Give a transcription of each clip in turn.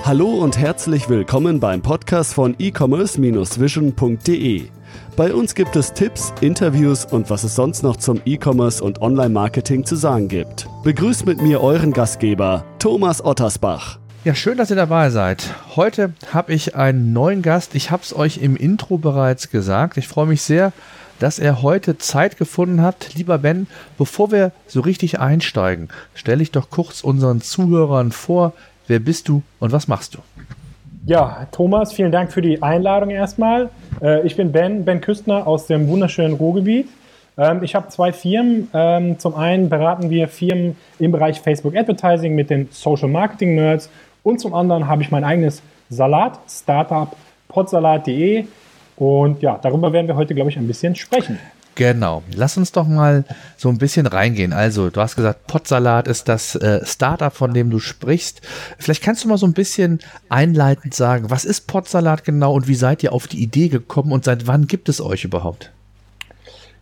Hallo und herzlich willkommen beim Podcast von e-commerce-vision.de. Bei uns gibt es Tipps, Interviews und was es sonst noch zum E-Commerce und Online-Marketing zu sagen gibt. Begrüßt mit mir euren Gastgeber, Thomas Ottersbach. Ja, schön, dass ihr dabei seid. Heute habe ich einen neuen Gast. Ich habe es euch im Intro bereits gesagt. Ich freue mich sehr, dass er heute Zeit gefunden hat. Lieber Ben, bevor wir so richtig einsteigen, stelle ich doch kurz unseren Zuhörern vor, Wer bist du und was machst du? Ja, Thomas, vielen Dank für die Einladung erstmal. Äh, ich bin Ben, Ben Küstner aus dem wunderschönen Ruhrgebiet. Ähm, ich habe zwei Firmen. Ähm, zum einen beraten wir Firmen im Bereich Facebook Advertising mit den Social Marketing Nerds und zum anderen habe ich mein eigenes Salat-Startup potsalat.de und ja, darüber werden wir heute, glaube ich, ein bisschen sprechen. Genau. Lass uns doch mal so ein bisschen reingehen. Also, du hast gesagt, Potsalat ist das äh, Startup, von dem du sprichst. Vielleicht kannst du mal so ein bisschen einleitend sagen, was ist Potsalat genau und wie seid ihr auf die Idee gekommen und seit wann gibt es euch überhaupt?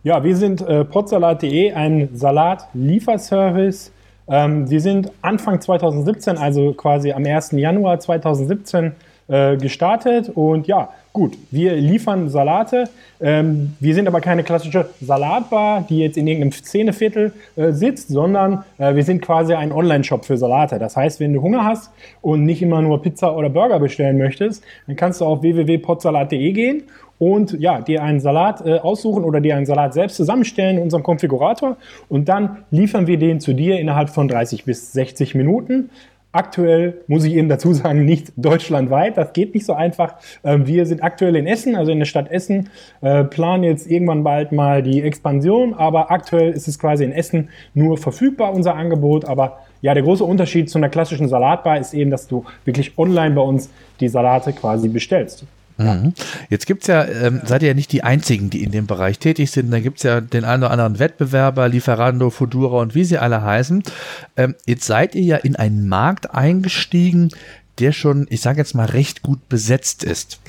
Ja, wir sind äh, potsalat.de, ein Salat-Lieferservice. Ähm, wir sind Anfang 2017, also quasi am 1. Januar 2017 äh, gestartet und ja, gut, wir liefern Salate. Ähm, wir sind aber keine klassische Salatbar, die jetzt in irgendeinem Szeneviertel äh, sitzt, sondern äh, wir sind quasi ein Online-Shop für Salate. Das heißt, wenn du Hunger hast und nicht immer nur Pizza oder Burger bestellen möchtest, dann kannst du auf www.potsalat.de gehen und ja, dir einen Salat äh, aussuchen oder dir einen Salat selbst zusammenstellen in unserem Konfigurator und dann liefern wir den zu dir innerhalb von 30 bis 60 Minuten. Aktuell muss ich eben dazu sagen, nicht deutschlandweit. Das geht nicht so einfach. Ähm, wir sind aktuell in Essen, also in der Stadt Essen, äh, planen jetzt irgendwann bald mal die Expansion, aber aktuell ist es quasi in Essen nur verfügbar, unser Angebot. Aber ja, der große Unterschied zu einer klassischen Salatbar ist eben, dass du wirklich online bei uns die Salate quasi bestellst. Mhm. Jetzt gibt es ja, ähm, seid ihr ja nicht die Einzigen, die in dem Bereich tätig sind. Da gibt es ja den einen oder anderen Wettbewerber, Lieferando, Fudura und wie sie alle heißen. Ähm, jetzt seid ihr ja in einen Markt eingestiegen, der schon, ich sage jetzt mal, recht gut besetzt ist.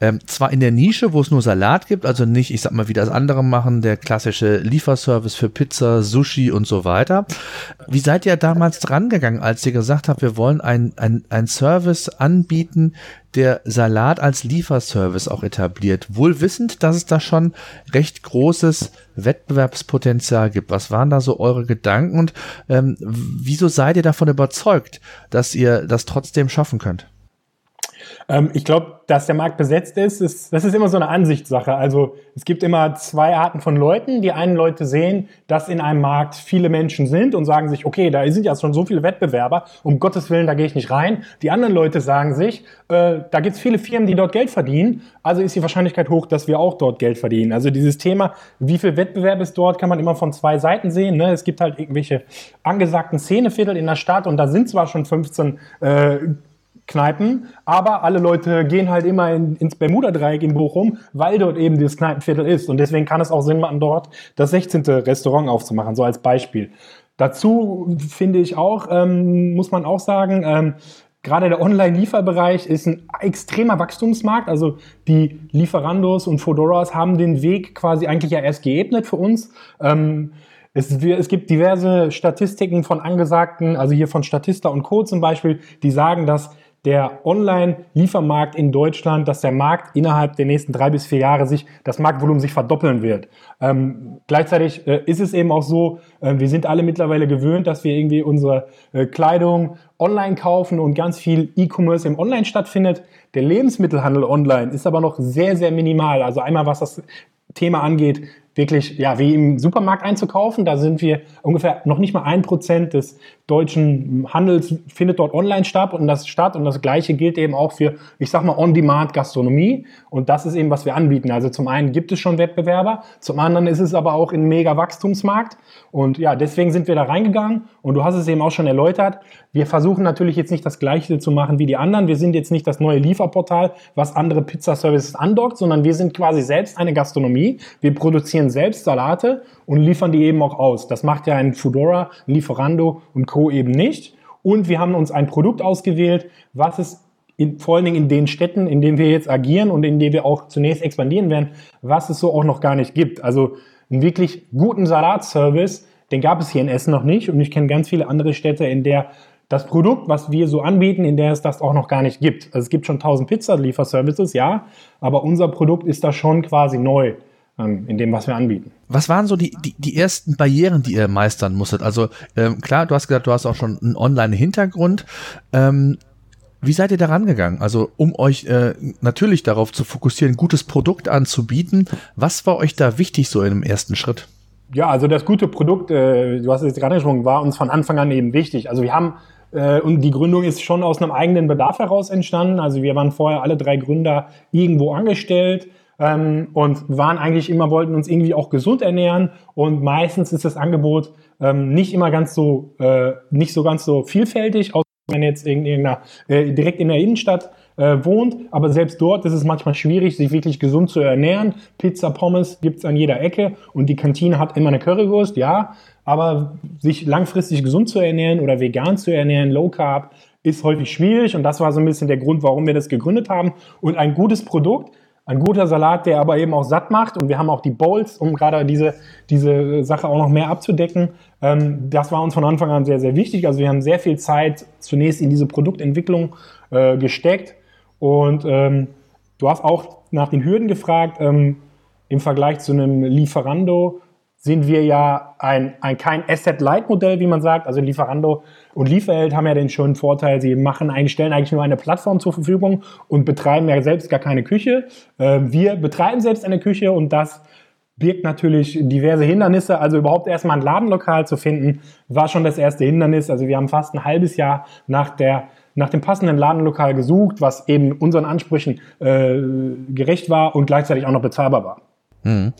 Ähm, zwar in der Nische, wo es nur Salat gibt, also nicht, ich sag mal, wie das andere machen, der klassische Lieferservice für Pizza, Sushi und so weiter. Wie seid ihr damals dran gegangen, als ihr gesagt habt, wir wollen ein, ein, ein Service anbieten, der Salat als Lieferservice auch etabliert, wohl wissend, dass es da schon recht großes Wettbewerbspotenzial gibt. Was waren da so eure Gedanken und ähm, wieso seid ihr davon überzeugt, dass ihr das trotzdem schaffen könnt? Ähm, ich glaube, dass der Markt besetzt ist, ist, das ist immer so eine Ansichtssache. Also es gibt immer zwei Arten von Leuten. Die einen Leute sehen, dass in einem Markt viele Menschen sind und sagen sich, okay, da sind ja schon so viele Wettbewerber, um Gottes Willen, da gehe ich nicht rein. Die anderen Leute sagen sich, äh, da gibt es viele Firmen, die dort Geld verdienen, also ist die Wahrscheinlichkeit hoch, dass wir auch dort Geld verdienen. Also dieses Thema, wie viel Wettbewerb ist dort, kann man immer von zwei Seiten sehen. Ne? Es gibt halt irgendwelche angesagten Szeneviertel in der Stadt und da sind zwar schon 15 äh, Kneipen, aber alle Leute gehen halt immer in, ins Bermuda-Dreieck in Bochum, weil dort eben dieses Kneipenviertel ist. Und deswegen kann es auch Sinn machen, dort das 16. Restaurant aufzumachen, so als Beispiel. Dazu finde ich auch, ähm, muss man auch sagen, ähm, gerade der Online-Lieferbereich ist ein extremer Wachstumsmarkt. Also die Lieferandos und Fodoras haben den Weg quasi eigentlich ja erst geebnet für uns. Ähm, es, es, gibt diverse Statistiken von angesagten, also hier von Statista und Co. zum Beispiel, die sagen, dass der Online-Liefermarkt in Deutschland, dass der Markt innerhalb der nächsten drei bis vier Jahre sich, das Marktvolumen sich verdoppeln wird. Ähm, gleichzeitig äh, ist es eben auch so, äh, wir sind alle mittlerweile gewöhnt, dass wir irgendwie unsere äh, Kleidung online kaufen und ganz viel E-Commerce im Online stattfindet. Der Lebensmittelhandel online ist aber noch sehr, sehr minimal. Also einmal was das Thema angeht, wirklich, ja, wie im Supermarkt einzukaufen. Da sind wir ungefähr noch nicht mal ein Prozent des deutschen Handels findet dort online statt und das statt und das Gleiche gilt eben auch für, ich sag mal, On-Demand-Gastronomie und das ist eben, was wir anbieten. Also zum einen gibt es schon Wettbewerber, zum anderen ist es aber auch ein mega Wachstumsmarkt und ja, deswegen sind wir da reingegangen und du hast es eben auch schon erläutert. Wir versuchen natürlich jetzt nicht das Gleiche zu machen wie die anderen. Wir sind jetzt nicht das neue Lieferportal, was andere Pizzaservices andockt, sondern wir sind quasi selbst eine Gastronomie. Wir produzieren selbst Salate und liefern die eben auch aus. Das macht ja ein Foodora, Lieferando und Co. eben nicht. Und wir haben uns ein Produkt ausgewählt, was es in, vor allen Dingen in den Städten, in denen wir jetzt agieren und in denen wir auch zunächst expandieren werden, was es so auch noch gar nicht gibt. Also einen wirklich guten Salatservice, den gab es hier in Essen noch nicht. Und ich kenne ganz viele andere Städte, in der das Produkt, was wir so anbieten, in der es das auch noch gar nicht gibt. Also es gibt schon 1000 Pizza-Lieferservices, ja, aber unser Produkt ist da schon quasi neu in dem, was wir anbieten. Was waren so die, die, die ersten Barrieren, die ihr meistern musstet? Also ähm, klar, du hast gesagt, du hast auch schon einen Online-Hintergrund. Ähm, wie seid ihr da rangegangen? Also um euch äh, natürlich darauf zu fokussieren, ein gutes Produkt anzubieten. Was war euch da wichtig so in dem ersten Schritt? Ja, also das gute Produkt, äh, du hast es gerade angesprochen, war uns von Anfang an eben wichtig. Also wir haben äh, und die Gründung ist schon aus einem eigenen Bedarf heraus entstanden. Also wir waren vorher alle drei Gründer irgendwo angestellt ähm, und waren eigentlich immer, wollten uns irgendwie auch gesund ernähren. Und meistens ist das Angebot ähm, nicht immer ganz so, äh, nicht so ganz so vielfältig, außer wenn jetzt in irgendeiner, äh, direkt in der Innenstadt äh, wohnt. Aber selbst dort ist es manchmal schwierig, sich wirklich gesund zu ernähren. Pizza, Pommes gibt's an jeder Ecke und die Kantine hat immer eine Currywurst, ja. Aber sich langfristig gesund zu ernähren oder vegan zu ernähren, Low Carb, ist häufig schwierig und das war so ein bisschen der Grund, warum wir das gegründet haben. Und ein gutes Produkt, ein guter Salat, der aber eben auch satt macht und wir haben auch die Bowls, um gerade diese, diese Sache auch noch mehr abzudecken. Ähm, das war uns von Anfang an sehr, sehr wichtig. Also wir haben sehr viel Zeit zunächst in diese Produktentwicklung äh, gesteckt und ähm, du hast auch nach den Hürden gefragt. Ähm, Im Vergleich zu einem Lieferando sind wir ja ein, ein kein Asset-Light-Modell, wie man sagt. Also Lieferando und Lieferheld haben ja den schönen Vorteil, sie machen eigentlich, stellen eigentlich nur eine Plattform zur Verfügung und betreiben ja selbst gar keine Küche. Äh, wir betreiben selbst eine Küche und das birgt natürlich diverse Hindernisse. Also überhaupt erstmal ein Ladenlokal zu finden, war schon das erste Hindernis. Also wir haben fast ein halbes Jahr nach der nach dem passenden Ladenlokal gesucht, was eben unseren Ansprüchen äh, gerecht war und gleichzeitig auch noch bezahlbar war. Hm.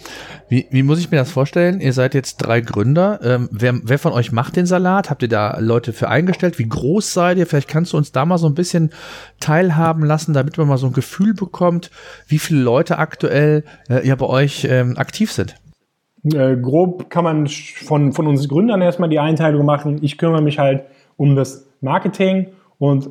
Wie, wie muss ich mir das vorstellen? Ihr seid jetzt drei Gründer. Ähm, wer, wer von euch macht den Salat? Habt ihr da Leute für eingestellt? Wie groß seid ihr? Vielleicht kannst du uns da mal so ein bisschen teilhaben lassen, damit man mal so ein Gefühl bekommt, wie viele Leute aktuell äh, ja bei euch ähm, aktiv sind. Äh, grob kann man von, von uns Gründern erstmal die Einteilung machen. Ich kümmere mich halt um das Marketing und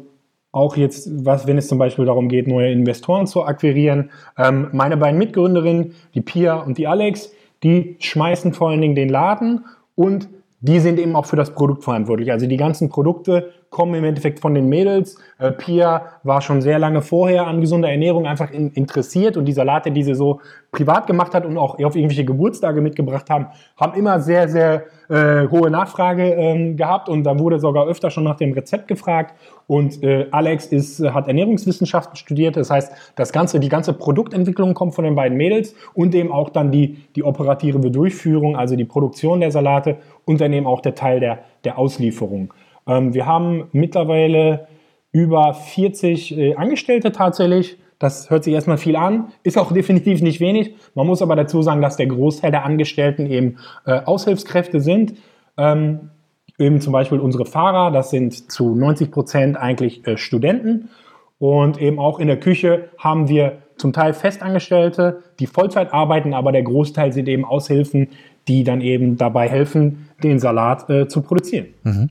auch jetzt, was, wenn es zum Beispiel darum geht, neue Investoren zu akquirieren. Ähm, meine beiden Mitgründerinnen, die Pia und die Alex, die schmeißen vor allen Dingen den Laden und die sind eben auch für das Produkt verantwortlich. Also die ganzen Produkte kommen im Endeffekt von den Mädels. Äh, Pia war schon sehr lange vorher an gesunder Ernährung einfach in, interessiert und die Salate, die sie so privat gemacht hat und auch auf irgendwelche Geburtstage mitgebracht haben, haben immer sehr, sehr äh, hohe Nachfrage ähm, gehabt und da wurde sogar öfter schon nach dem Rezept gefragt. Und äh, Alex ist, hat Ernährungswissenschaften studiert, das heißt, das ganze, die ganze Produktentwicklung kommt von den beiden Mädels und eben auch dann die, die operative Durchführung, also die Produktion der Salate und dann eben auch der Teil der, der Auslieferung. Ähm, wir haben mittlerweile über 40 äh, Angestellte tatsächlich. Das hört sich erstmal viel an, ist auch definitiv nicht wenig. Man muss aber dazu sagen, dass der Großteil der Angestellten eben äh, Aushilfskräfte sind. Ähm, eben zum Beispiel unsere Fahrer, das sind zu 90 Prozent eigentlich äh, Studenten. Und eben auch in der Küche haben wir zum Teil Festangestellte, die Vollzeit arbeiten, aber der Großteil sind eben Aushilfen, die dann eben dabei helfen, den Salat äh, zu produzieren. Mhm.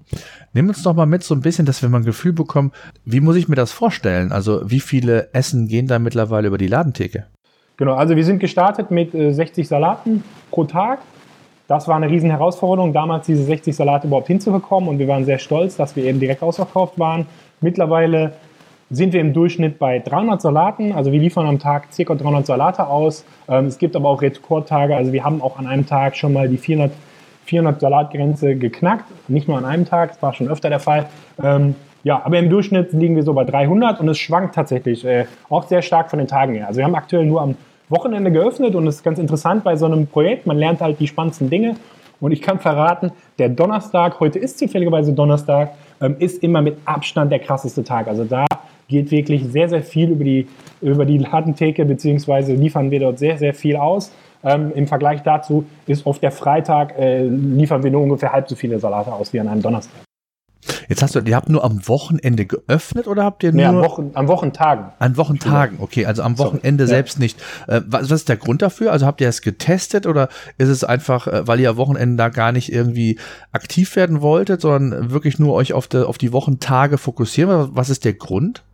Nimm uns doch mal mit so ein bisschen, dass wir mal ein Gefühl bekommen, wie muss ich mir das vorstellen? Also wie viele Essen gehen da mittlerweile über die Ladentheke? Genau, also wir sind gestartet mit äh, 60 Salaten pro Tag. Das war eine riesen Herausforderung, damals diese 60 Salate überhaupt hinzubekommen und wir waren sehr stolz, dass wir eben direkt ausverkauft waren. Mittlerweile sind wir im Durchschnitt bei 300 Salaten. Also wir liefern am Tag ca. 300 Salate aus. Ähm, es gibt aber auch Rekordtage. Also wir haben auch an einem Tag schon mal die 400 400 Salatgrenze geknackt. Nicht nur an einem Tag, das war schon öfter der Fall. Ähm, ja, aber im Durchschnitt liegen wir so bei 300 und es schwankt tatsächlich äh, auch sehr stark von den Tagen her. Also wir haben aktuell nur am Wochenende geöffnet und es ist ganz interessant bei so einem Projekt. Man lernt halt die spannendsten Dinge. Und ich kann verraten, der Donnerstag, heute ist zufälligerweise Donnerstag, ähm, ist immer mit Abstand der krasseste Tag. Also da geht wirklich sehr, sehr viel über die, über die Ladentheke, beziehungsweise liefern wir dort sehr, sehr viel aus. Ähm, Im Vergleich dazu ist oft der Freitag, äh, liefern wir nur ungefähr halb so viele Salate aus wie an einem Donnerstag. Jetzt hast du, ihr habt nur am Wochenende geöffnet oder habt ihr nur? Nee, am, Wochen, am Wochentagen. An Wochentagen, okay, also am Wochenende so, selbst ja. nicht. Äh, was, was, ist der Grund dafür? Also habt ihr es getestet oder ist es einfach, äh, weil ihr am Wochenende da gar nicht irgendwie aktiv werden wolltet, sondern wirklich nur euch auf, de, auf die Wochentage fokussieren? Was ist der Grund?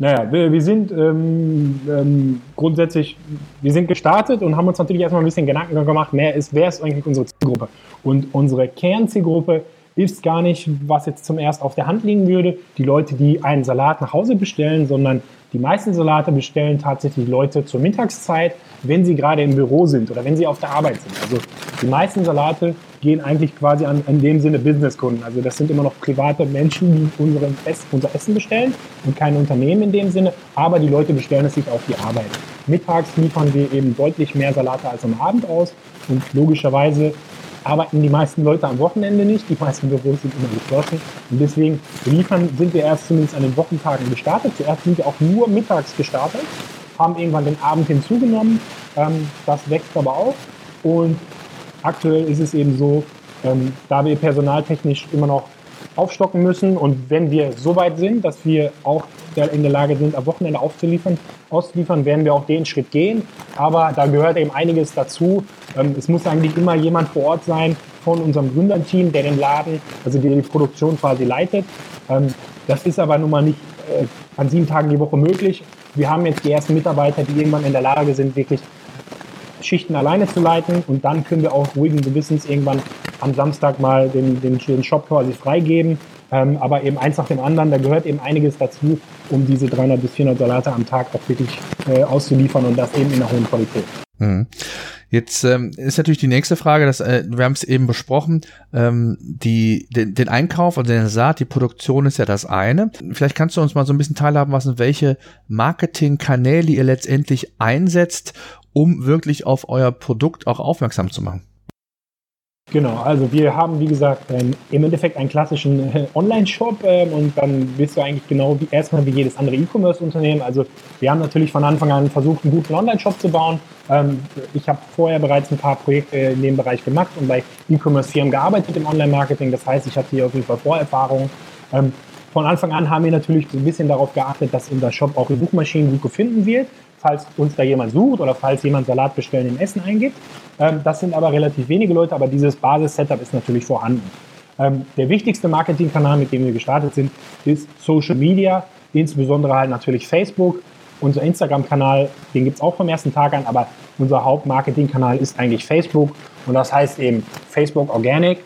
Naja, wir, wir sind ähm, ähm, grundsätzlich, wir sind gestartet und haben uns natürlich erstmal ein bisschen Gedanken gemacht, mehr ist, wer ist eigentlich unsere Zielgruppe? Und unsere Kernzielgruppe ist gar nicht, was jetzt zum erst auf der Hand liegen würde, die Leute, die einen Salat nach Hause bestellen, sondern die meisten Salate bestellen tatsächlich Leute zur Mittagszeit, wenn sie gerade im Büro sind oder wenn sie auf der Arbeit sind. Also die meisten Salate gehen eigentlich quasi an, in dem Sinne Businesskunden. Also das sind immer noch private Menschen, die unsere Ess, unser Essen bestellen und keine Unternehmen in dem Sinne, aber die Leute bestellen es sich auf die Arbeit. Mittags liefern wir eben deutlich mehr Salate als am Abend aus und logischerweise arbeiten die meisten Leute am Wochenende nicht. Die meisten Büros sind immer geschlossen. Und deswegen liefern sind wir erst zumindest an den Wochentagen gestartet. Zuerst sind wir auch nur mittags gestartet, haben irgendwann den Abend hinzugenommen. Ähm, das wächst aber auch. Und aktuell ist es eben so, ähm, da wir personaltechnisch immer noch aufstocken müssen und wenn wir so weit sind, dass wir auch in der Lage sind, am Wochenende aufzuliefern, auszuliefern, werden wir auch den Schritt gehen. Aber da gehört eben einiges dazu. Ähm, es muss eigentlich immer jemand vor Ort sein von unserem Gründerteam, der den Laden, also die, die Produktion quasi leitet. Ähm, das ist aber nun mal nicht äh, an sieben Tagen die Woche möglich. Wir haben jetzt die ersten Mitarbeiter, die irgendwann in der Lage sind, wirklich Schichten alleine zu leiten und dann können wir auch ruhigen Gewissens irgendwann am Samstag mal den, den, den Shop quasi freigeben. Ähm, aber eben eins nach dem anderen, da gehört eben einiges dazu, um diese 300 bis 400 Salate am Tag auch wirklich äh, auszuliefern und das eben in einer hohen Qualität. Mhm. Jetzt ähm, ist natürlich die nächste Frage, dass, äh, wir haben es eben besprochen, ähm, die, den, den Einkauf und den Saat, die Produktion ist ja das eine. Vielleicht kannst du uns mal so ein bisschen teilhaben lassen, welche Marketingkanäle ihr letztendlich einsetzt, um wirklich auf euer Produkt auch aufmerksam zu machen. Genau, also wir haben, wie gesagt, im Endeffekt einen klassischen äh, Online-Shop ähm, und dann bist du eigentlich genau wie erstmal wie jedes andere E-Commerce-Unternehmen. Also wir haben natürlich von Anfang an versucht, einen guten Online-Shop zu bauen. Ähm, ich habe vorher bereits ein paar Projekte in dem Bereich gemacht und bei E-Commerce-Firmen gearbeitet im Online-Marketing. Das heißt, ich hatte hier auf jeden Fall Vorerfahrung. Ähm, von Anfang an haben wir natürlich so ein bisschen darauf geachtet, dass unser Shop auch in Suchmaschinen gut gefunden wird falls uns da jemand sucht oder falls jemand Salat bestellen im Essen eingibt. Ähm, das sind aber relativ wenige Leute, aber dieses Basis-Setup ist natürlich vorhanden. Ähm, der wichtigste Marketingkanal, mit dem wir gestartet sind, ist Social Media, insbesondere halt natürlich Facebook. Unser Instagram-Kanal, den gibt es auch vom ersten Tag an, aber unser Hauptmarketingkanal ist eigentlich Facebook und das heißt eben Facebook Organic,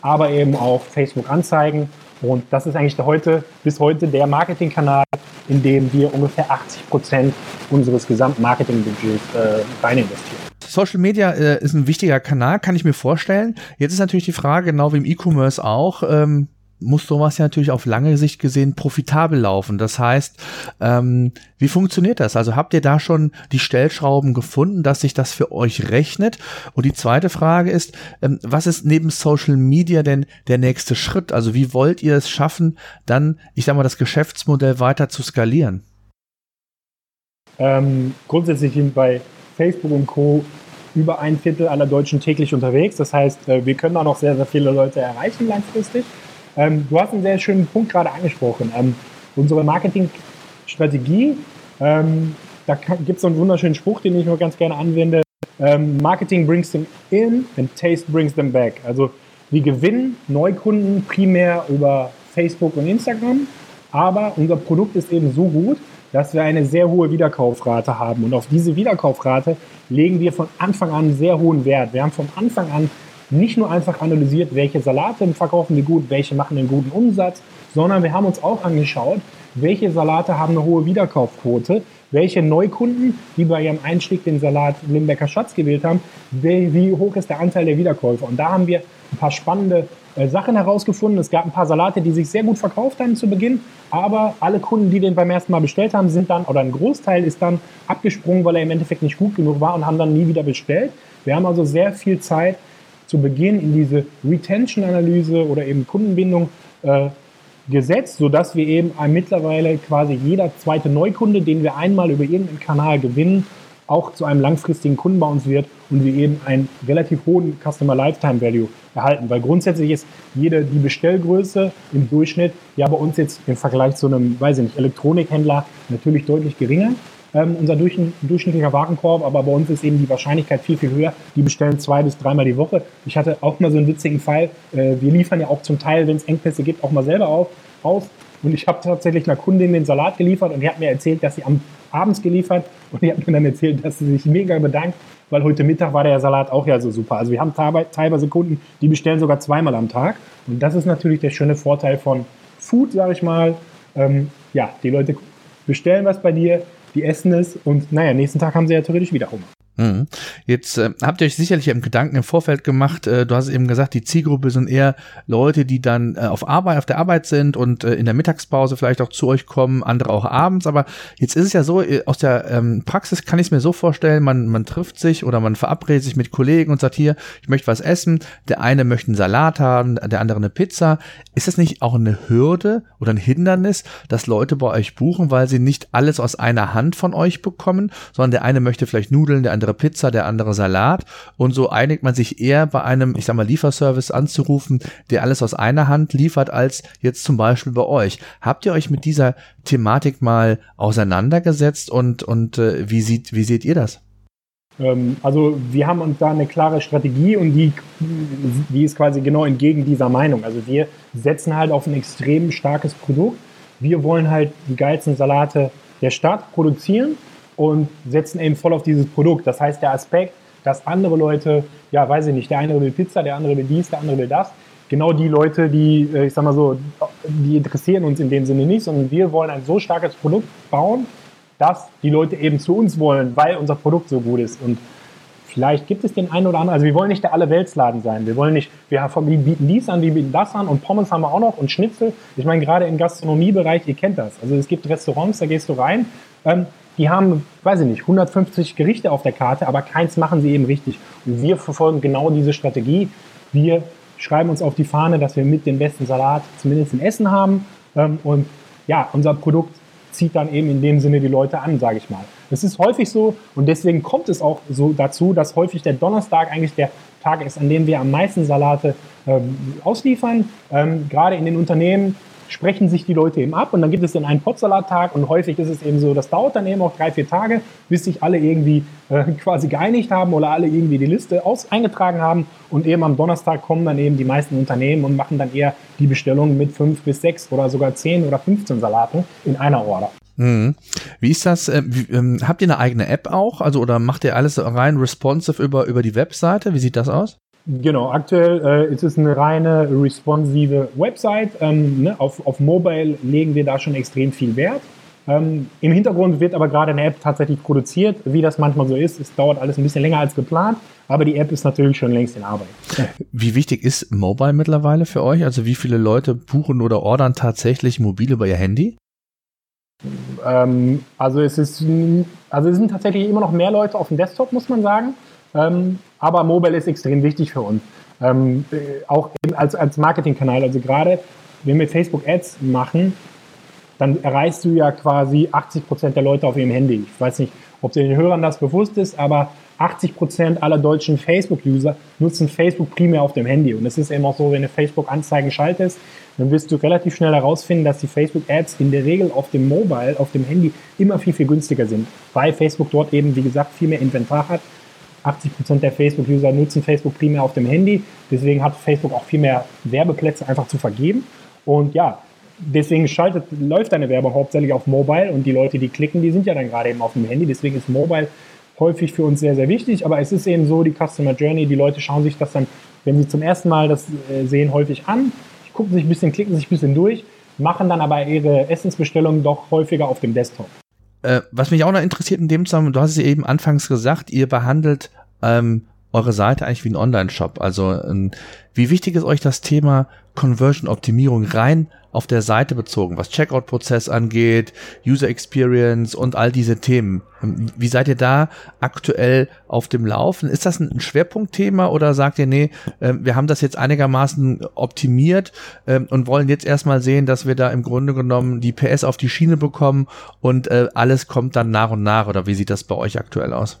aber eben auch Facebook Anzeigen und das ist eigentlich heute, bis heute der Marketingkanal, in dem wir ungefähr 80 Prozent unseres gesamten Marketingbudgets äh, rein investieren. Social Media äh, ist ein wichtiger Kanal, kann ich mir vorstellen. Jetzt ist natürlich die Frage, genau wie im E-Commerce auch, ähm, muss sowas ja natürlich auf lange Sicht gesehen profitabel laufen. Das heißt, ähm, wie funktioniert das? Also habt ihr da schon die Stellschrauben gefunden, dass sich das für euch rechnet? Und die zweite Frage ist, ähm, was ist neben Social Media denn der nächste Schritt? Also wie wollt ihr es schaffen, dann, ich sag mal, das Geschäftsmodell weiter zu skalieren? Ähm, grundsätzlich sind bei Facebook und Co. über ein Viertel aller Deutschen täglich unterwegs. Das heißt, äh, wir können da noch sehr, sehr viele Leute erreichen langfristig. Ähm, du hast einen sehr schönen Punkt gerade angesprochen. Ähm, unsere Marketingstrategie, ähm, da gibt es so einen wunderschönen Spruch, den ich nur ganz gerne anwende. Ähm, Marketing brings them in and taste brings them back. Also wir gewinnen Neukunden primär über Facebook und Instagram, aber unser Produkt ist eben so gut, dass wir eine sehr hohe Wiederkaufrate haben. Und auf diese Wiederkaufrate legen wir von Anfang an sehr hohen Wert. Wir haben von Anfang an nicht nur einfach analysiert, welche Salate verkaufen wir gut, welche machen einen guten Umsatz, sondern wir haben uns auch angeschaut, welche Salate haben eine hohe Wiederkaufquote, welche Neukunden, die bei ihrem Einstieg den Salat Limbecker Schatz gewählt haben, wie hoch ist der Anteil der Wiederkäufer. Und da haben wir ein paar spannende äh, Sachen herausgefunden. Es gab ein paar Salate, die sich sehr gut verkauft haben zu Beginn, aber alle Kunden, die den beim ersten Mal bestellt haben, sind dann, oder ein Großteil ist dann abgesprungen, weil er im Endeffekt nicht gut genug war und haben dann nie wieder bestellt. Wir haben also sehr viel Zeit zu Beginn in diese Retention-Analyse oder eben Kundenbindung äh, gesetzt, sodass wir eben mittlerweile quasi jeder zweite Neukunde, den wir einmal über irgendeinen Kanal gewinnen, auch zu einem langfristigen Kunden bei uns wird und wir eben einen relativ hohen Customer Lifetime Value erhalten. Weil grundsätzlich ist jede die Bestellgröße im Durchschnitt ja bei uns jetzt im Vergleich zu einem, weiß ich nicht, Elektronikhändler natürlich deutlich geringer ähm, unser durchschnittlicher Warenkorb, aber bei uns ist eben die Wahrscheinlichkeit viel, viel höher. Die bestellen zwei bis dreimal die Woche. Ich hatte auch mal so einen witzigen Fall. Äh, wir liefern ja auch zum Teil, wenn es Engpässe gibt, auch mal selber auf, aus. Und ich habe tatsächlich einer Kundin den Salat geliefert und die hat mir erzählt, dass sie am abends geliefert und die hat mir dann erzählt, dass sie sich mega bedankt, weil heute Mittag war der Salat auch ja so super. Also wir haben teilweise Kunden, die bestellen sogar zweimal am Tag. Und das ist natürlich der schöne Vorteil von Food, sage ich mal. Ähm, ja, die Leute bestellen was bei dir, die essen es und naja, nächsten Tag haben sie ja theoretisch wieder Hunger. Mhm. Jetzt äh, habt ihr euch sicherlich im Gedanken im Vorfeld gemacht, äh, du hast eben gesagt, die Zielgruppe sind eher Leute, die dann äh, auf Arbeit, auf der Arbeit sind und äh, in der Mittagspause vielleicht auch zu euch kommen, andere auch abends. Aber jetzt ist es ja so, äh, aus der ähm, Praxis kann ich es mir so vorstellen, man, man trifft sich oder man verabredet sich mit Kollegen und sagt hier, ich möchte was essen. Der eine möchte einen Salat haben, der andere eine Pizza. Ist das nicht auch eine Hürde oder ein Hindernis, dass Leute bei euch buchen, weil sie nicht alles aus einer Hand von euch bekommen, sondern der eine möchte vielleicht Nudeln, der andere andere Pizza, der andere Salat. Und so einigt man sich eher bei einem, ich sag mal, Lieferservice anzurufen, der alles aus einer Hand liefert, als jetzt zum Beispiel bei euch. Habt ihr euch mit dieser Thematik mal auseinandergesetzt und, und äh, wie, sieht, wie seht ihr das? Ähm, also wir haben uns da eine klare Strategie und die, die ist quasi genau entgegen dieser Meinung. Also wir setzen halt auf ein extrem starkes Produkt. Wir wollen halt die geilsten Salate der Stadt produzieren und setzen eben voll auf dieses Produkt. Das heißt, der Aspekt, dass andere Leute, ja, weiß ich nicht, der eine will Pizza, der andere will dies, der andere will das. Genau die Leute, die, äh, ich sag mal so, die interessieren uns in dem Sinne nicht, sondern wir wollen ein so starkes Produkt bauen, dass die Leute eben zu uns wollen, weil unser Produkt so gut ist. Und vielleicht gibt es den einen oder anderen, also wir wollen nicht der Allerweltsladen sein. Wir wollen nicht, wir, bieten dies an, wir bieten das an und Pommes haben wir auch noch und Schnitzel. Ich meine, gerade im Gastronomiebereich, ihr kennt das. Also es gibt Restaurants, da gehst du rein, ähm, die haben, weiß ich nicht, 150 Gerichte auf der Karte, aber keins machen sie eben richtig. Und wir verfolgen genau diese Strategie. Wir schreiben uns auf die Fahne, dass wir mit dem besten Salat zumindest in Essen haben. Ähm, und ja, unser Produkt zieht dann eben in dem Sinne die Leute an, sage ich mal. Das ist häufig so und deswegen kommt es auch so dazu, dass häufig der Donnerstag eigentlich der Tag ist, an dem wir am meisten Salate ähm, ausliefern. Ähm, gerade in den Unternehmen sprechen sich die Leute eben ab und dann gibt es dann einen Potsalat-Tag und häufig ist es eben so, das dauert dann eben auch drei, vier Tage, bis sich alle irgendwie äh, quasi geeinigt haben oder alle irgendwie die Liste aus, eingetragen haben und eben am Donnerstag kommen dann eben die meisten Unternehmen und machen dann eher die Bestellung mit fünf bis sechs oder sogar zehn oder 15 Salaten in einer Order. Mhm. Wie ist das? Äh, ähm, habt ihr eine eigene App auch? Also oder macht ihr alles rein responsive über, über die Webseite? Wie sieht das aus? Genau, aktuell äh, ist es eine reine responsive Website. Ähm, ne, auf, auf Mobile legen wir da schon extrem viel Wert. Ähm, Im Hintergrund wird aber gerade eine App tatsächlich produziert, wie das manchmal so ist. Es dauert alles ein bisschen länger als geplant, aber die App ist natürlich schon längst in Arbeit. Wie wichtig ist Mobile mittlerweile für euch? Also wie viele Leute buchen oder ordern tatsächlich mobil über ihr Handy? Ähm, also es ist, also es sind tatsächlich immer noch mehr Leute auf dem Desktop, muss man sagen. Ähm, aber Mobile ist extrem wichtig für uns. Ähm, äh, auch als, als Marketingkanal. Also gerade wenn wir Facebook Ads machen, dann erreichst du ja quasi 80 Prozent der Leute auf ihrem Handy. Ich weiß nicht, ob den Hörern das bewusst ist, aber 80 Prozent aller deutschen Facebook-User nutzen Facebook primär auf dem Handy. Und es ist eben auch so, wenn du Facebook-Anzeigen schaltest, dann wirst du relativ schnell herausfinden, dass die Facebook-Ads in der Regel auf dem Mobile, auf dem Handy immer viel, viel günstiger sind, weil Facebook dort eben, wie gesagt, viel mehr Inventar hat 80% der Facebook-User nutzen Facebook primär auf dem Handy. Deswegen hat Facebook auch viel mehr Werbeplätze einfach zu vergeben. Und ja, deswegen schaltet, läuft deine Werbung hauptsächlich auf Mobile und die Leute, die klicken, die sind ja dann gerade eben auf dem Handy. Deswegen ist Mobile häufig für uns sehr, sehr wichtig. Aber es ist eben so, die Customer Journey, die Leute schauen sich das dann, wenn sie zum ersten Mal das äh, sehen, häufig an, gucken sich ein bisschen, klicken sich ein bisschen durch, machen dann aber ihre Essensbestellungen doch häufiger auf dem Desktop. Äh, was mich auch noch interessiert in dem Zusammenhang, du hast es eben anfangs gesagt, ihr behandelt ähm, eure Seite eigentlich wie ein Online-Shop. Also ähm, wie wichtig ist euch das Thema Conversion-Optimierung rein auf der Seite bezogen, was Checkout-Prozess angeht, User Experience und all diese Themen? Ähm, wie seid ihr da aktuell auf dem Laufen? Ist das ein Schwerpunktthema oder sagt ihr, nee, äh, wir haben das jetzt einigermaßen optimiert äh, und wollen jetzt erstmal sehen, dass wir da im Grunde genommen die PS auf die Schiene bekommen und äh, alles kommt dann nach und nach oder wie sieht das bei euch aktuell aus?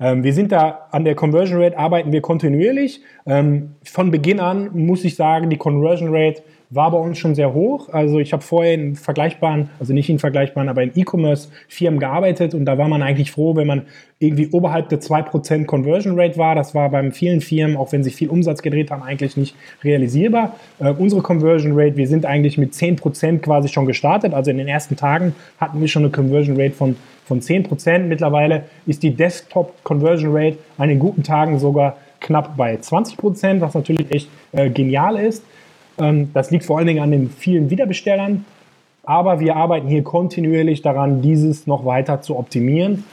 Ähm, wir sind da an der Conversion Rate, arbeiten wir kontinuierlich. Ähm, von Beginn an muss ich sagen, die Conversion Rate war bei uns schon sehr hoch. Also ich habe vorher in vergleichbaren, also nicht in vergleichbaren, aber in E-Commerce-Firmen gearbeitet und da war man eigentlich froh, wenn man irgendwie oberhalb der 2% Conversion Rate war. Das war bei vielen Firmen, auch wenn sie viel Umsatz gedreht haben, eigentlich nicht realisierbar. Äh, unsere Conversion Rate, wir sind eigentlich mit 10% quasi schon gestartet. Also in den ersten Tagen hatten wir schon eine Conversion Rate von, von 10%. Mittlerweile ist die Desktop Conversion Rate an den guten Tagen sogar knapp bei 20%, was natürlich echt äh, genial ist. Ähm, das liegt vor allen Dingen an den vielen Wiederbestellern. Aber wir arbeiten hier kontinuierlich daran, dieses noch weiter zu optimieren.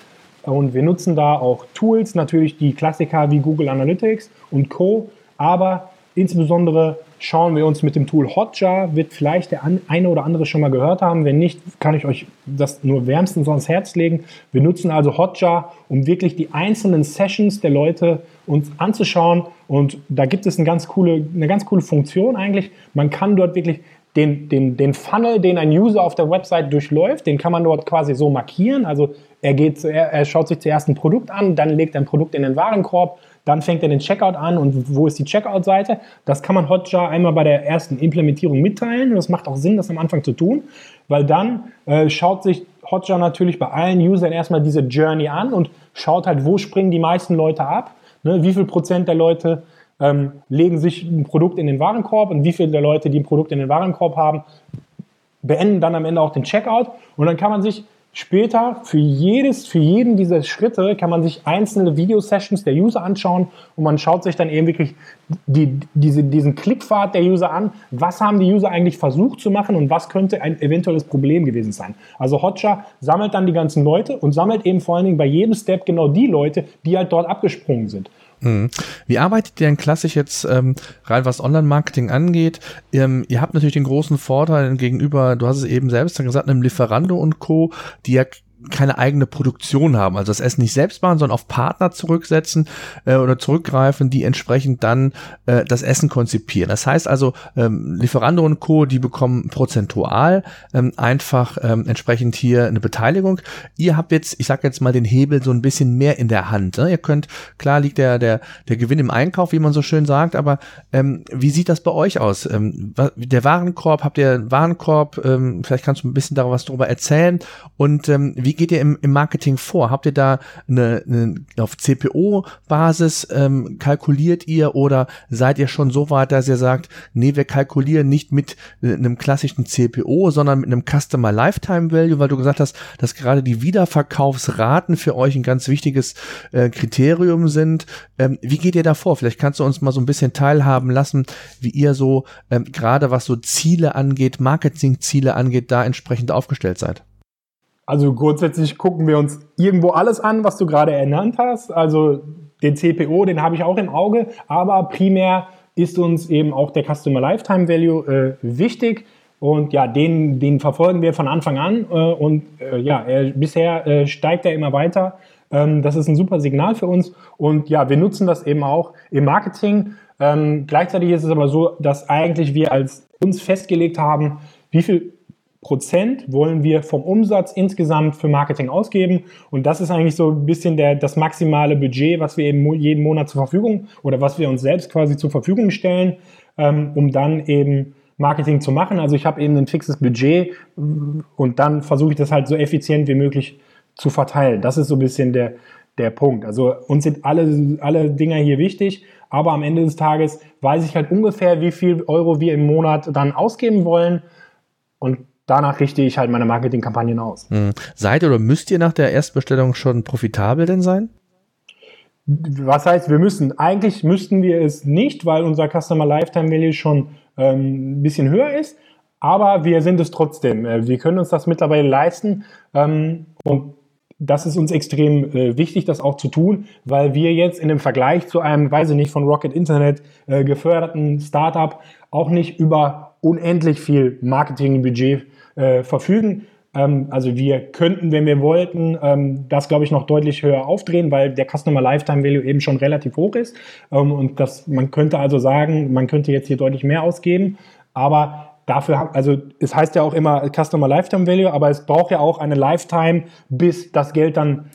Und wir nutzen da auch Tools, natürlich die Klassiker wie Google Analytics und Co. Aber insbesondere schauen wir uns mit dem Tool Hotjar, wird vielleicht der eine oder andere schon mal gehört haben. Wenn nicht, kann ich euch das nur wärmstens ans Herz legen. Wir nutzen also Hotjar, um wirklich die einzelnen Sessions der Leute uns anzuschauen. Und da gibt es eine ganz coole, eine ganz coole Funktion eigentlich. Man kann dort wirklich den, den, den Funnel, den ein User auf der Website durchläuft, den kann man dort quasi so markieren. Also er, geht, er schaut sich zuerst ein Produkt an, dann legt er ein Produkt in den Warenkorb, dann fängt er den Checkout an und wo ist die Checkout-Seite? Das kann man Hotjar einmal bei der ersten Implementierung mitteilen. Und das macht auch Sinn, das am Anfang zu tun, weil dann äh, schaut sich Hotjar natürlich bei allen Usern erstmal diese Journey an und schaut halt, wo springen die meisten Leute ab, ne? wie viel Prozent der Leute ähm, legen sich ein Produkt in den Warenkorb und wie viele der Leute, die ein Produkt in den Warenkorb haben, beenden dann am Ende auch den Checkout und dann kann man sich Später für jedes, für jeden dieser Schritte kann man sich einzelne Video-Sessions der User anschauen und man schaut sich dann eben wirklich die, diese, diesen Klickpfad der User an. Was haben die User eigentlich versucht zu machen und was könnte ein eventuelles Problem gewesen sein? Also Hotjar sammelt dann die ganzen Leute und sammelt eben vor allen Dingen bei jedem Step genau die Leute, die halt dort abgesprungen sind. Mhm. Wie arbeitet ihr denn klassisch jetzt ähm, rein, was Online-Marketing angeht? Ähm, ihr habt natürlich den großen Vorteil gegenüber, du hast es eben selbst gesagt, einem Lieferando und Co., die ja keine eigene Produktion haben, also das Essen nicht selbst machen, sondern auf Partner zurücksetzen äh, oder zurückgreifen, die entsprechend dann äh, das Essen konzipieren. Das heißt also, ähm, Lieferando und Co., die bekommen prozentual ähm, einfach ähm, entsprechend hier eine Beteiligung. Ihr habt jetzt, ich sage jetzt mal, den Hebel so ein bisschen mehr in der Hand. Ne? Ihr könnt, klar liegt der, der, der Gewinn im Einkauf, wie man so schön sagt, aber ähm, wie sieht das bei euch aus? Ähm, der Warenkorb, habt ihr einen Warenkorb? Ähm, vielleicht kannst du ein bisschen darüber was darüber erzählen und ähm, wie wie geht ihr im, im Marketing vor? Habt ihr da eine, eine auf CPO-Basis ähm, kalkuliert ihr oder seid ihr schon so weit, dass ihr sagt, nee, wir kalkulieren nicht mit äh, einem klassischen CPO, sondern mit einem Customer Lifetime Value, weil du gesagt hast, dass gerade die Wiederverkaufsraten für euch ein ganz wichtiges äh, Kriterium sind. Ähm, wie geht ihr da vor? Vielleicht kannst du uns mal so ein bisschen teilhaben lassen, wie ihr so ähm, gerade was so Ziele angeht, Marketingziele angeht, da entsprechend aufgestellt seid. Also grundsätzlich gucken wir uns irgendwo alles an, was du gerade ernannt hast. Also den CPO, den habe ich auch im Auge, aber primär ist uns eben auch der Customer Lifetime Value äh, wichtig. Und ja, den, den verfolgen wir von Anfang an. Äh, und äh, ja, er, bisher äh, steigt er immer weiter. Ähm, das ist ein super Signal für uns. Und ja, wir nutzen das eben auch im Marketing. Ähm, gleichzeitig ist es aber so, dass eigentlich wir als uns festgelegt haben, wie viel Prozent wollen wir vom Umsatz insgesamt für Marketing ausgeben. Und das ist eigentlich so ein bisschen der, das maximale Budget, was wir eben jeden Monat zur Verfügung oder was wir uns selbst quasi zur Verfügung stellen, ähm, um dann eben Marketing zu machen. Also ich habe eben ein fixes Budget und dann versuche ich das halt so effizient wie möglich zu verteilen. Das ist so ein bisschen der, der Punkt. Also uns sind alle, alle Dinger hier wichtig, aber am Ende des Tages weiß ich halt ungefähr, wie viel Euro wir im Monat dann ausgeben wollen. Und danach richte ich halt meine Marketingkampagnen aus. Hm. Seid oder müsst ihr nach der Erstbestellung schon profitabel denn sein? Was heißt, wir müssen? Eigentlich müssten wir es nicht, weil unser Customer Lifetime Value schon ähm, ein bisschen höher ist. Aber wir sind es trotzdem. Äh, wir können uns das mittlerweile leisten. Ähm, und das ist uns extrem äh, wichtig, das auch zu tun, weil wir jetzt in dem Vergleich zu einem, weiß ich nicht, von Rocket Internet äh, geförderten Startup auch nicht über unendlich viel Marketingbudget äh, verfügen. Ähm, also wir könnten, wenn wir wollten, ähm, das glaube ich noch deutlich höher aufdrehen, weil der Customer Lifetime Value eben schon relativ hoch ist. Ähm, und das, man könnte also sagen, man könnte jetzt hier deutlich mehr ausgeben, aber dafür, also es heißt ja auch immer Customer Lifetime Value, aber es braucht ja auch eine Lifetime, bis das Geld dann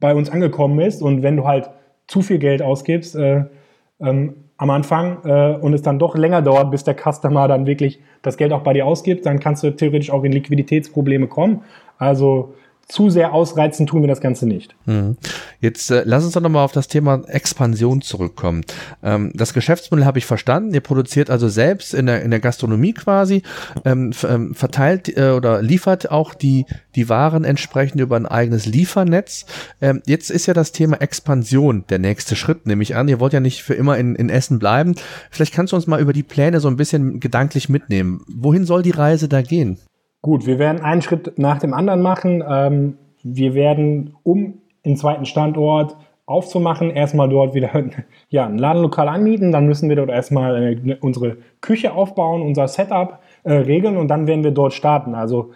bei uns angekommen ist. Und wenn du halt zu viel Geld ausgibst, äh, ähm, am Anfang äh, und es dann doch länger dauert, bis der Customer dann wirklich das Geld auch bei dir ausgibt, dann kannst du theoretisch auch in Liquiditätsprobleme kommen. Also zu sehr ausreizen tun wir das Ganze nicht. Mhm. Jetzt äh, lass uns doch nochmal auf das Thema Expansion zurückkommen. Ähm, das Geschäftsmodell habe ich verstanden. Ihr produziert also selbst in der, in der Gastronomie quasi, ähm, ähm, verteilt äh, oder liefert auch die, die Waren entsprechend über ein eigenes Liefernetz. Ähm, jetzt ist ja das Thema Expansion der nächste Schritt, nehme ich an. Ihr wollt ja nicht für immer in, in Essen bleiben. Vielleicht kannst du uns mal über die Pläne so ein bisschen gedanklich mitnehmen. Wohin soll die Reise da gehen? Gut, wir werden einen Schritt nach dem anderen machen. Ähm, wir werden, um den zweiten Standort aufzumachen, erstmal dort wieder ja, ein Ladenlokal anmieten. Dann müssen wir dort erstmal äh, unsere Küche aufbauen, unser Setup äh, regeln und dann werden wir dort starten. Also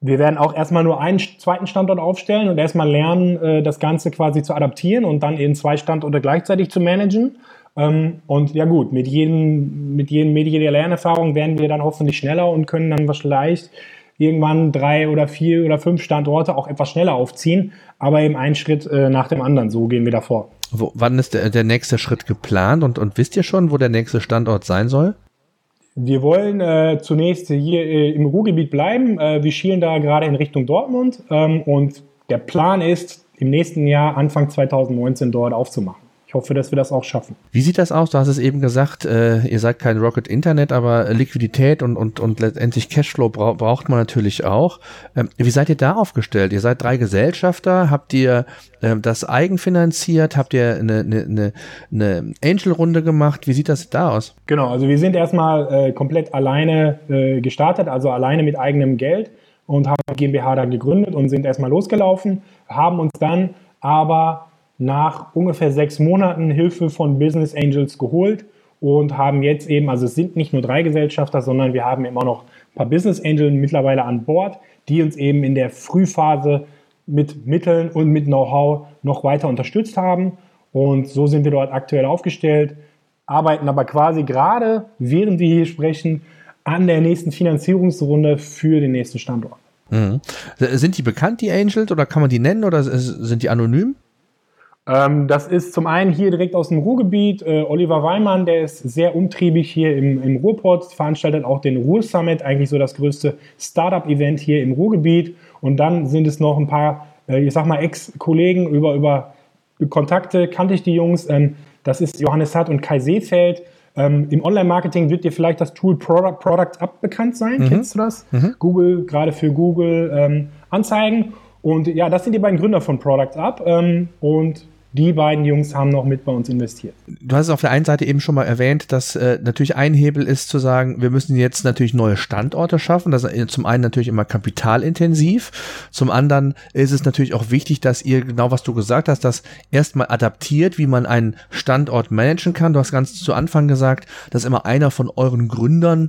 wir werden auch erstmal nur einen zweiten Standort aufstellen und erstmal lernen, äh, das Ganze quasi zu adaptieren und dann eben zwei Standorte gleichzeitig zu managen. Ähm, und ja gut, mit jedem, mit jedem, mit jeder Lernerfahrung werden wir dann hoffentlich schneller und können dann vielleicht irgendwann drei oder vier oder fünf Standorte auch etwas schneller aufziehen, aber eben einen Schritt äh, nach dem anderen. So gehen wir davor. Wo, wann ist der, der nächste Schritt geplant und, und wisst ihr schon, wo der nächste Standort sein soll? Wir wollen äh, zunächst hier äh, im Ruhrgebiet bleiben. Äh, wir schielen da gerade in Richtung Dortmund ähm, und der Plan ist, im nächsten Jahr, Anfang 2019, dort aufzumachen hoffe, dass wir das auch schaffen. Wie sieht das aus? Du hast es eben gesagt, äh, ihr seid kein Rocket Internet, aber Liquidität und, und, und letztendlich Cashflow bra braucht man natürlich auch. Ähm, wie seid ihr da aufgestellt? Ihr seid drei Gesellschafter. Habt ihr äh, das eigenfinanziert? Habt ihr eine, eine, eine Angel-Runde gemacht? Wie sieht das da aus? Genau, also wir sind erstmal äh, komplett alleine äh, gestartet, also alleine mit eigenem Geld und haben GmbH dann gegründet und sind erstmal losgelaufen, haben uns dann aber nach ungefähr sechs Monaten Hilfe von Business Angels geholt und haben jetzt eben, also es sind nicht nur drei Gesellschafter, sondern wir haben immer noch ein paar Business Angels mittlerweile an Bord, die uns eben in der Frühphase mit Mitteln und mit Know-how noch weiter unterstützt haben. Und so sind wir dort aktuell aufgestellt, arbeiten aber quasi gerade, während wir hier sprechen, an der nächsten Finanzierungsrunde für den nächsten Standort. Mhm. Sind die bekannt, die Angels, oder kann man die nennen oder sind die anonym? Ähm, das ist zum einen hier direkt aus dem Ruhrgebiet. Äh, Oliver Weimann, der ist sehr umtriebig hier im, im Ruhrpott, veranstaltet auch den Ruhr Summit, eigentlich so das größte Startup-Event hier im Ruhrgebiet. Und dann sind es noch ein paar, äh, ich sag mal, Ex-Kollegen über, über Kontakte, kannte ich die Jungs. Ähm, das ist Johannes Hatt und Kai Seefeld. Ähm, Im Online-Marketing wird dir vielleicht das Tool Product, Product Up bekannt sein. Mhm. Kennst du das? Mhm. Google, gerade für Google ähm, Anzeigen. Und ja, das sind die beiden Gründer von Product Up. Ähm, und die beiden Jungs haben noch mit bei uns investiert. Du hast es auf der einen Seite eben schon mal erwähnt, dass äh, natürlich ein Hebel ist zu sagen, wir müssen jetzt natürlich neue Standorte schaffen. Das ist zum einen natürlich immer kapitalintensiv. Zum anderen ist es natürlich auch wichtig, dass ihr genau was du gesagt hast, das erstmal adaptiert, wie man einen Standort managen kann. Du hast ganz zu Anfang gesagt, dass immer einer von euren Gründern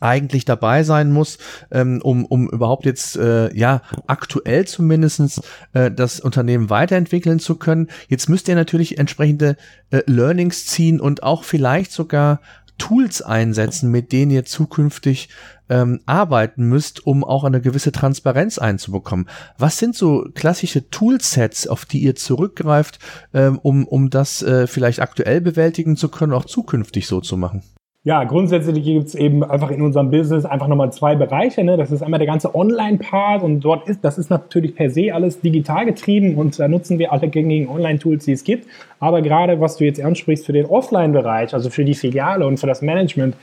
eigentlich dabei sein muss, ähm, um, um überhaupt jetzt äh, ja aktuell zumindestens äh, das Unternehmen weiterentwickeln zu können. Jetzt müsst ihr natürlich entsprechende äh, Learnings ziehen und auch vielleicht sogar Tools einsetzen, mit denen ihr zukünftig ähm, arbeiten müsst, um auch eine gewisse Transparenz einzubekommen. Was sind so klassische Toolsets, auf die ihr zurückgreift, ähm, um, um das äh, vielleicht aktuell bewältigen zu können, auch zukünftig so zu machen? Ja, grundsätzlich gibt es eben einfach in unserem Business einfach nochmal zwei Bereiche. Ne? Das ist einmal der ganze Online-Part und dort ist, das ist natürlich per se alles digital getrieben und da nutzen wir alle gängigen Online-Tools, die es gibt. Aber gerade was du jetzt ansprichst für den Offline-Bereich, also für die Filiale und für das Management,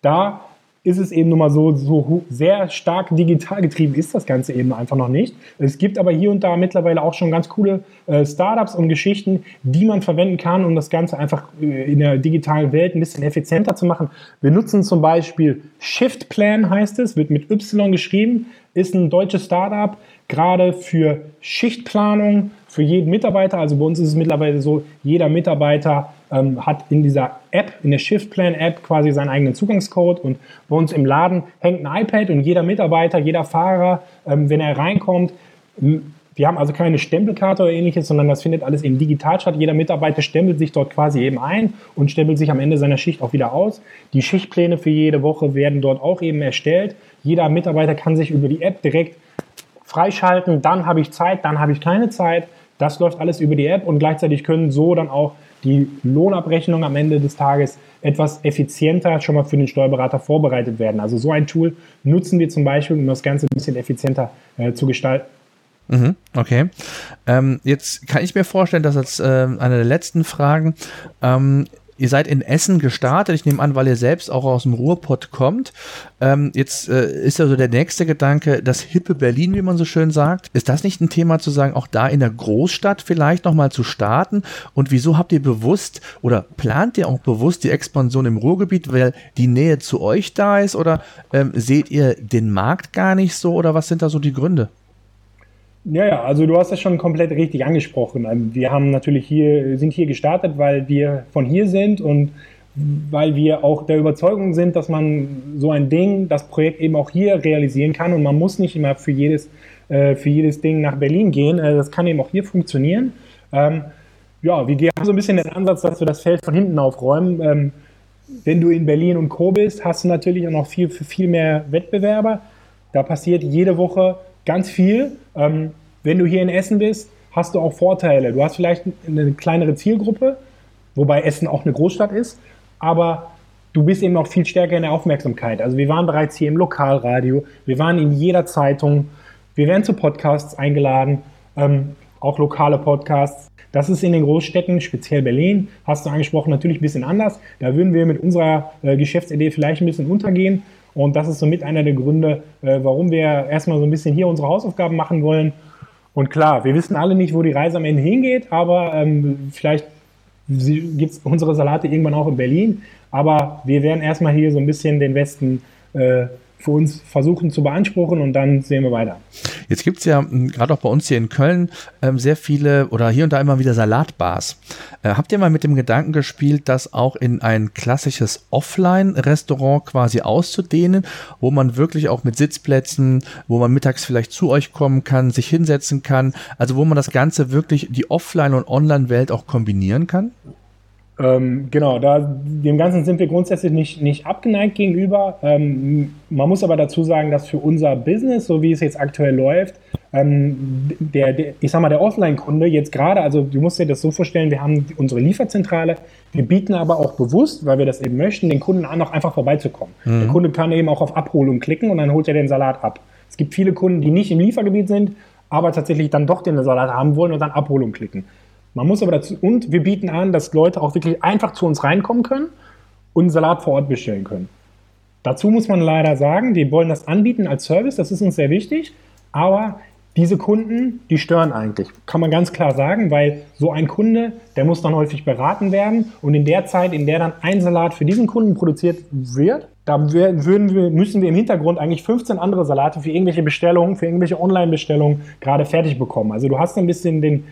da ist es eben nun mal so, so sehr stark digital getrieben ist das Ganze eben einfach noch nicht. Es gibt aber hier und da mittlerweile auch schon ganz coole äh, Startups und Geschichten, die man verwenden kann, um das Ganze einfach äh, in der digitalen Welt ein bisschen effizienter zu machen. Wir nutzen zum Beispiel Shiftplan heißt es, wird mit Y geschrieben, ist ein deutsches Startup, gerade für Schichtplanung, für jeden Mitarbeiter. Also bei uns ist es mittlerweile so, jeder Mitarbeiter ähm, hat in dieser App, in der Shiftplan-App quasi seinen eigenen Zugangscode und bei uns im Laden hängt ein iPad und jeder Mitarbeiter, jeder Fahrer, ähm, wenn er reinkommt, wir haben also keine Stempelkarte oder ähnliches, sondern das findet alles eben digital statt. Jeder Mitarbeiter stempelt sich dort quasi eben ein und stempelt sich am Ende seiner Schicht auch wieder aus. Die Schichtpläne für jede Woche werden dort auch eben erstellt. Jeder Mitarbeiter kann sich über die App direkt freischalten, dann habe ich Zeit, dann habe ich keine Zeit. Das läuft alles über die App und gleichzeitig können so dann auch die Lohnabrechnung am Ende des Tages etwas effizienter schon mal für den Steuerberater vorbereitet werden. Also so ein Tool nutzen wir zum Beispiel, um das Ganze ein bisschen effizienter äh, zu gestalten. Mhm, okay. Ähm, jetzt kann ich mir vorstellen, dass als äh, eine der letzten Fragen ähm, Ihr seid in Essen gestartet. Ich nehme an, weil ihr selbst auch aus dem Ruhrpott kommt. Ähm, jetzt äh, ist ja so der nächste Gedanke, das hippe Berlin, wie man so schön sagt. Ist das nicht ein Thema zu sagen, auch da in der Großstadt vielleicht nochmal zu starten? Und wieso habt ihr bewusst oder plant ihr auch bewusst die Expansion im Ruhrgebiet, weil die Nähe zu euch da ist? Oder ähm, seht ihr den Markt gar nicht so? Oder was sind da so die Gründe? Ja, ja, also du hast das schon komplett richtig angesprochen. Ähm, wir haben natürlich hier, sind hier gestartet, weil wir von hier sind und weil wir auch der Überzeugung sind, dass man so ein Ding, das Projekt eben auch hier realisieren kann und man muss nicht immer für jedes, äh, für jedes Ding nach Berlin gehen. Äh, das kann eben auch hier funktionieren. Ähm, ja, wir haben so ein bisschen den Ansatz, dass wir das Feld von hinten aufräumen. Ähm, wenn du in Berlin und Co. bist, hast du natürlich auch noch viel, viel mehr Wettbewerber. Da passiert jede Woche ganz viel. Ähm, wenn du hier in Essen bist, hast du auch Vorteile. Du hast vielleicht eine kleinere Zielgruppe, wobei Essen auch eine Großstadt ist, aber du bist eben auch viel stärker in der Aufmerksamkeit. Also wir waren bereits hier im Lokalradio, wir waren in jeder Zeitung, wir werden zu Podcasts eingeladen, ähm, auch lokale Podcasts. Das ist in den Großstädten, speziell Berlin, hast du angesprochen, natürlich ein bisschen anders. Da würden wir mit unserer äh, Geschäftsidee vielleicht ein bisschen untergehen. Und das ist somit einer der Gründe, äh, warum wir erstmal so ein bisschen hier unsere Hausaufgaben machen wollen. Und klar, wir wissen alle nicht, wo die Reise am Ende hingeht, aber ähm, vielleicht gibt es unsere Salate irgendwann auch in Berlin. Aber wir werden erstmal hier so ein bisschen den Westen äh, für uns versuchen zu beanspruchen und dann sehen wir weiter. Jetzt gibt es ja gerade auch bei uns hier in Köln ähm, sehr viele oder hier und da immer wieder Salatbars. Äh, habt ihr mal mit dem Gedanken gespielt, das auch in ein klassisches Offline-Restaurant quasi auszudehnen, wo man wirklich auch mit Sitzplätzen, wo man mittags vielleicht zu euch kommen kann, sich hinsetzen kann, also wo man das Ganze wirklich die Offline- und Online-Welt auch kombinieren kann? Ähm, genau, da, dem Ganzen sind wir grundsätzlich nicht, nicht abgeneigt gegenüber. Ähm, man muss aber dazu sagen, dass für unser Business, so wie es jetzt aktuell läuft, ähm, der, der, ich sag mal, der Offline-Kunde jetzt gerade, also du musst dir das so vorstellen, wir haben unsere Lieferzentrale, wir bieten aber auch bewusst, weil wir das eben möchten, den Kunden an, auch einfach vorbeizukommen. Mhm. Der Kunde kann eben auch auf Abholung klicken und dann holt er den Salat ab. Es gibt viele Kunden, die nicht im Liefergebiet sind, aber tatsächlich dann doch den Salat haben wollen und dann Abholung klicken. Man muss aber dazu, und wir bieten an, dass Leute auch wirklich einfach zu uns reinkommen können und Salat vor Ort bestellen können. Dazu muss man leider sagen, die wollen das anbieten als Service, das ist uns sehr wichtig, aber diese Kunden, die stören eigentlich, kann man ganz klar sagen, weil so ein Kunde, der muss dann häufig beraten werden und in der Zeit, in der dann ein Salat für diesen Kunden produziert wird, da würden wir, müssen wir im Hintergrund eigentlich 15 andere Salate für irgendwelche Bestellungen, für irgendwelche Online-Bestellungen gerade fertig bekommen. Also du hast ein bisschen den,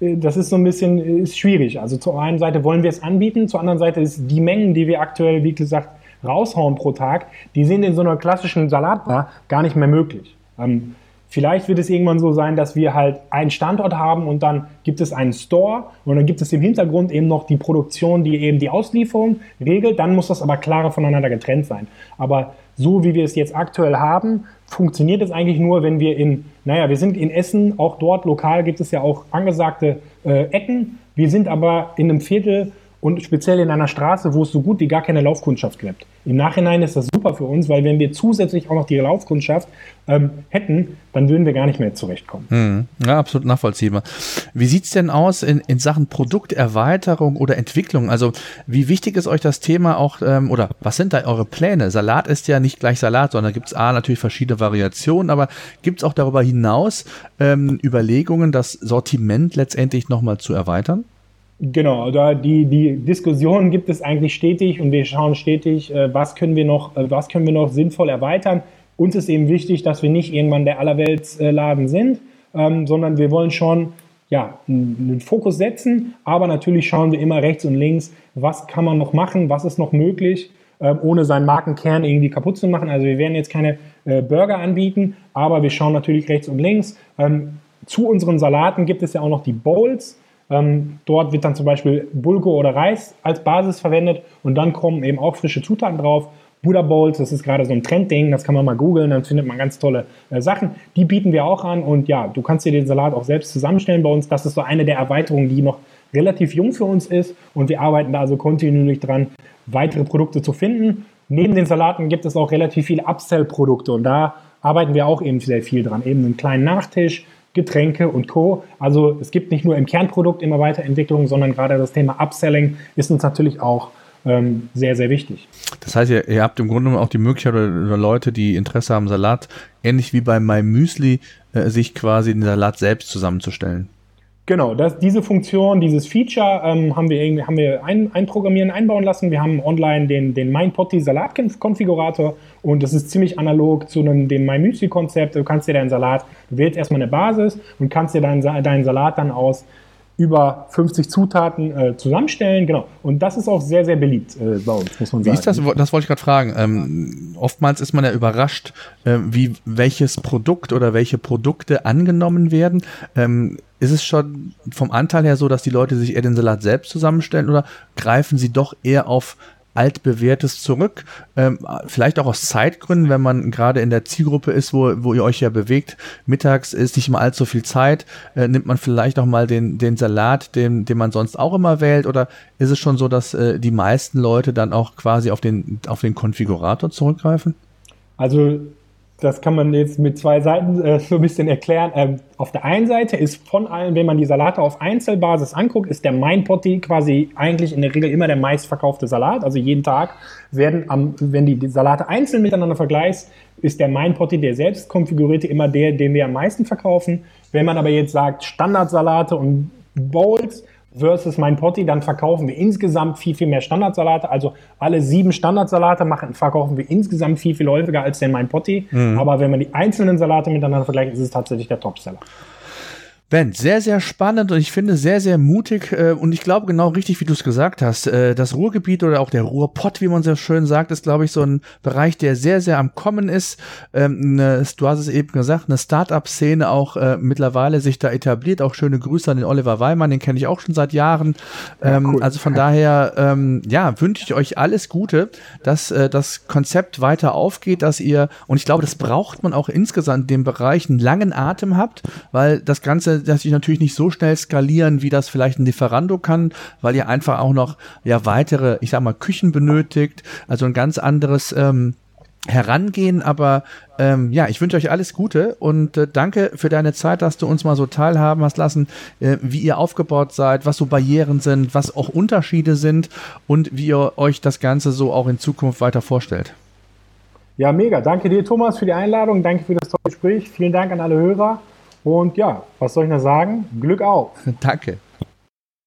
das ist so ein bisschen äh, ist schwierig. Also zur einen Seite wollen wir es anbieten, zur anderen Seite ist die Mengen, die wir aktuell, wie gesagt, raushauen pro Tag, die sind in so einer klassischen Salatbar gar nicht mehr möglich. Ähm, vielleicht wird es irgendwann so sein, dass wir halt einen Standort haben und dann gibt es einen Store und dann gibt es im Hintergrund eben noch die Produktion, die eben die Auslieferung regelt. Dann muss das aber klarer voneinander getrennt sein. Aber so wie wir es jetzt aktuell haben, funktioniert es eigentlich nur, wenn wir in, naja, wir sind in Essen, auch dort lokal gibt es ja auch angesagte äh, Ecken. Wir sind aber in einem Viertel und speziell in einer Straße, wo es so gut wie gar keine Laufkundschaft gibt. Im Nachhinein ist das super für uns, weil wenn wir zusätzlich auch noch die Laufkundschaft ähm, hätten, dann würden wir gar nicht mehr zurechtkommen. Hm. Ja, absolut nachvollziehbar. Wie sieht's denn aus in, in Sachen Produkterweiterung oder Entwicklung? Also wie wichtig ist euch das Thema auch, ähm, oder was sind da eure Pläne? Salat ist ja nicht gleich Salat, sondern gibt's A natürlich verschiedene Variationen, aber gibt's auch darüber hinaus ähm, Überlegungen, das Sortiment letztendlich nochmal zu erweitern? Genau, da die, die Diskussion gibt es eigentlich stetig und wir schauen stetig, äh, was können wir noch, äh, was können wir noch sinnvoll erweitern. Uns ist eben wichtig, dass wir nicht irgendwann der Allerweltsladen sind, ähm, sondern wir wollen schon ja, einen Fokus setzen, aber natürlich schauen wir immer rechts und links, was kann man noch machen, was ist noch möglich, ähm, ohne seinen Markenkern irgendwie kaputt zu machen. Also wir werden jetzt keine äh, Burger anbieten, aber wir schauen natürlich rechts und links. Ähm, zu unseren Salaten gibt es ja auch noch die Bowls. Ähm, dort wird dann zum Beispiel Bulgur oder Reis als Basis verwendet und dann kommen eben auch frische Zutaten drauf. Buddha Bowls, das ist gerade so ein Trendding, das kann man mal googeln, dann findet man ganz tolle äh, Sachen. Die bieten wir auch an und ja, du kannst dir den Salat auch selbst zusammenstellen bei uns. Das ist so eine der Erweiterungen, die noch relativ jung für uns ist und wir arbeiten da also kontinuierlich dran, weitere Produkte zu finden. Neben den Salaten gibt es auch relativ viele Upsell-Produkte und da arbeiten wir auch eben sehr viel dran. Eben einen kleinen Nachtisch, Getränke und Co. Also es gibt nicht nur im Kernprodukt immer Weiterentwicklung, sondern gerade das Thema Upselling ist uns natürlich auch ähm, sehr, sehr wichtig. Das heißt, ihr, ihr, habt im Grunde auch die Möglichkeit oder, Leute, die Interesse haben, Salat, ähnlich wie bei MyMüsli, äh, sich quasi den Salat selbst zusammenzustellen. Genau, das, diese Funktion, dieses Feature ähm, haben wir, irgendwie, haben wir ein, einprogrammieren, einbauen lassen. Wir haben online den, den MindPotty Salat-Konfigurator und das ist ziemlich analog zu einem, dem MyMüsli-Konzept. Du kannst dir deinen Salat, du wählst erstmal eine Basis und kannst dir deinen, deinen Salat dann aus über 50 Zutaten äh, zusammenstellen. Genau. Und das ist auch sehr, sehr beliebt äh, bei uns, muss man sagen. Wie ist das? Das wollte ich gerade fragen. Ähm, oftmals ist man ja überrascht, äh, wie welches Produkt oder welche Produkte angenommen werden. Ähm, ist es schon vom Anteil her so, dass die Leute sich eher den Salat selbst zusammenstellen oder greifen sie doch eher auf altbewährtes zurück. Ähm, vielleicht auch aus Zeitgründen, wenn man gerade in der Zielgruppe ist, wo, wo ihr euch ja bewegt. Mittags ist nicht mal allzu viel Zeit. Äh, nimmt man vielleicht auch mal den, den Salat, den, den man sonst auch immer wählt? Oder ist es schon so, dass äh, die meisten Leute dann auch quasi auf den, auf den Konfigurator zurückgreifen? Also das kann man jetzt mit zwei Seiten äh, so ein bisschen erklären. Ähm, auf der einen Seite ist von allen, wenn man die Salate auf Einzelbasis anguckt, ist der Mein Potti quasi eigentlich in der Regel immer der meistverkaufte Salat. Also jeden Tag werden, am, wenn die, Salate einzeln miteinander vergleichst, ist der Mein Potti, der selbst konfigurierte, immer der, den wir am meisten verkaufen. Wenn man aber jetzt sagt Standardsalate und Bowls, versus mein Potti, dann verkaufen wir insgesamt viel, viel mehr Standardsalate. Also alle sieben Standardsalate machen, verkaufen wir insgesamt viel, viel häufiger als den mein Potti. Mhm. Aber wenn man die einzelnen Salate miteinander vergleicht, ist es tatsächlich der Topseller. Ben, sehr, sehr spannend und ich finde sehr, sehr mutig äh, und ich glaube genau richtig, wie du es gesagt hast. Äh, das Ruhrgebiet oder auch der Ruhrpott, wie man so schön sagt, ist, glaube ich, so ein Bereich, der sehr, sehr am Kommen ist. Ähm, ne, du hast es eben gesagt, eine Start-up-Szene auch äh, mittlerweile sich da etabliert. Auch schöne Grüße an den Oliver Weimann, den kenne ich auch schon seit Jahren. Ähm, ja, cool. Also von daher, ähm, ja, wünsche ich euch alles Gute, dass äh, das Konzept weiter aufgeht, dass ihr, und ich glaube, das braucht man auch insgesamt in dem Bereich, einen langen Atem habt, weil das Ganze dass sie natürlich nicht so schnell skalieren, wie das vielleicht ein Lieferando kann, weil ihr einfach auch noch ja weitere, ich sag mal, Küchen benötigt, also ein ganz anderes ähm, Herangehen, aber ähm, ja, ich wünsche euch alles Gute und äh, danke für deine Zeit, dass du uns mal so teilhaben hast lassen, äh, wie ihr aufgebaut seid, was so Barrieren sind, was auch Unterschiede sind und wie ihr euch das Ganze so auch in Zukunft weiter vorstellt. Ja, mega. Danke dir, Thomas, für die Einladung. Danke für das tolle Gespräch. Vielen Dank an alle Hörer. Und ja, was soll ich noch sagen? Glück auf. Danke.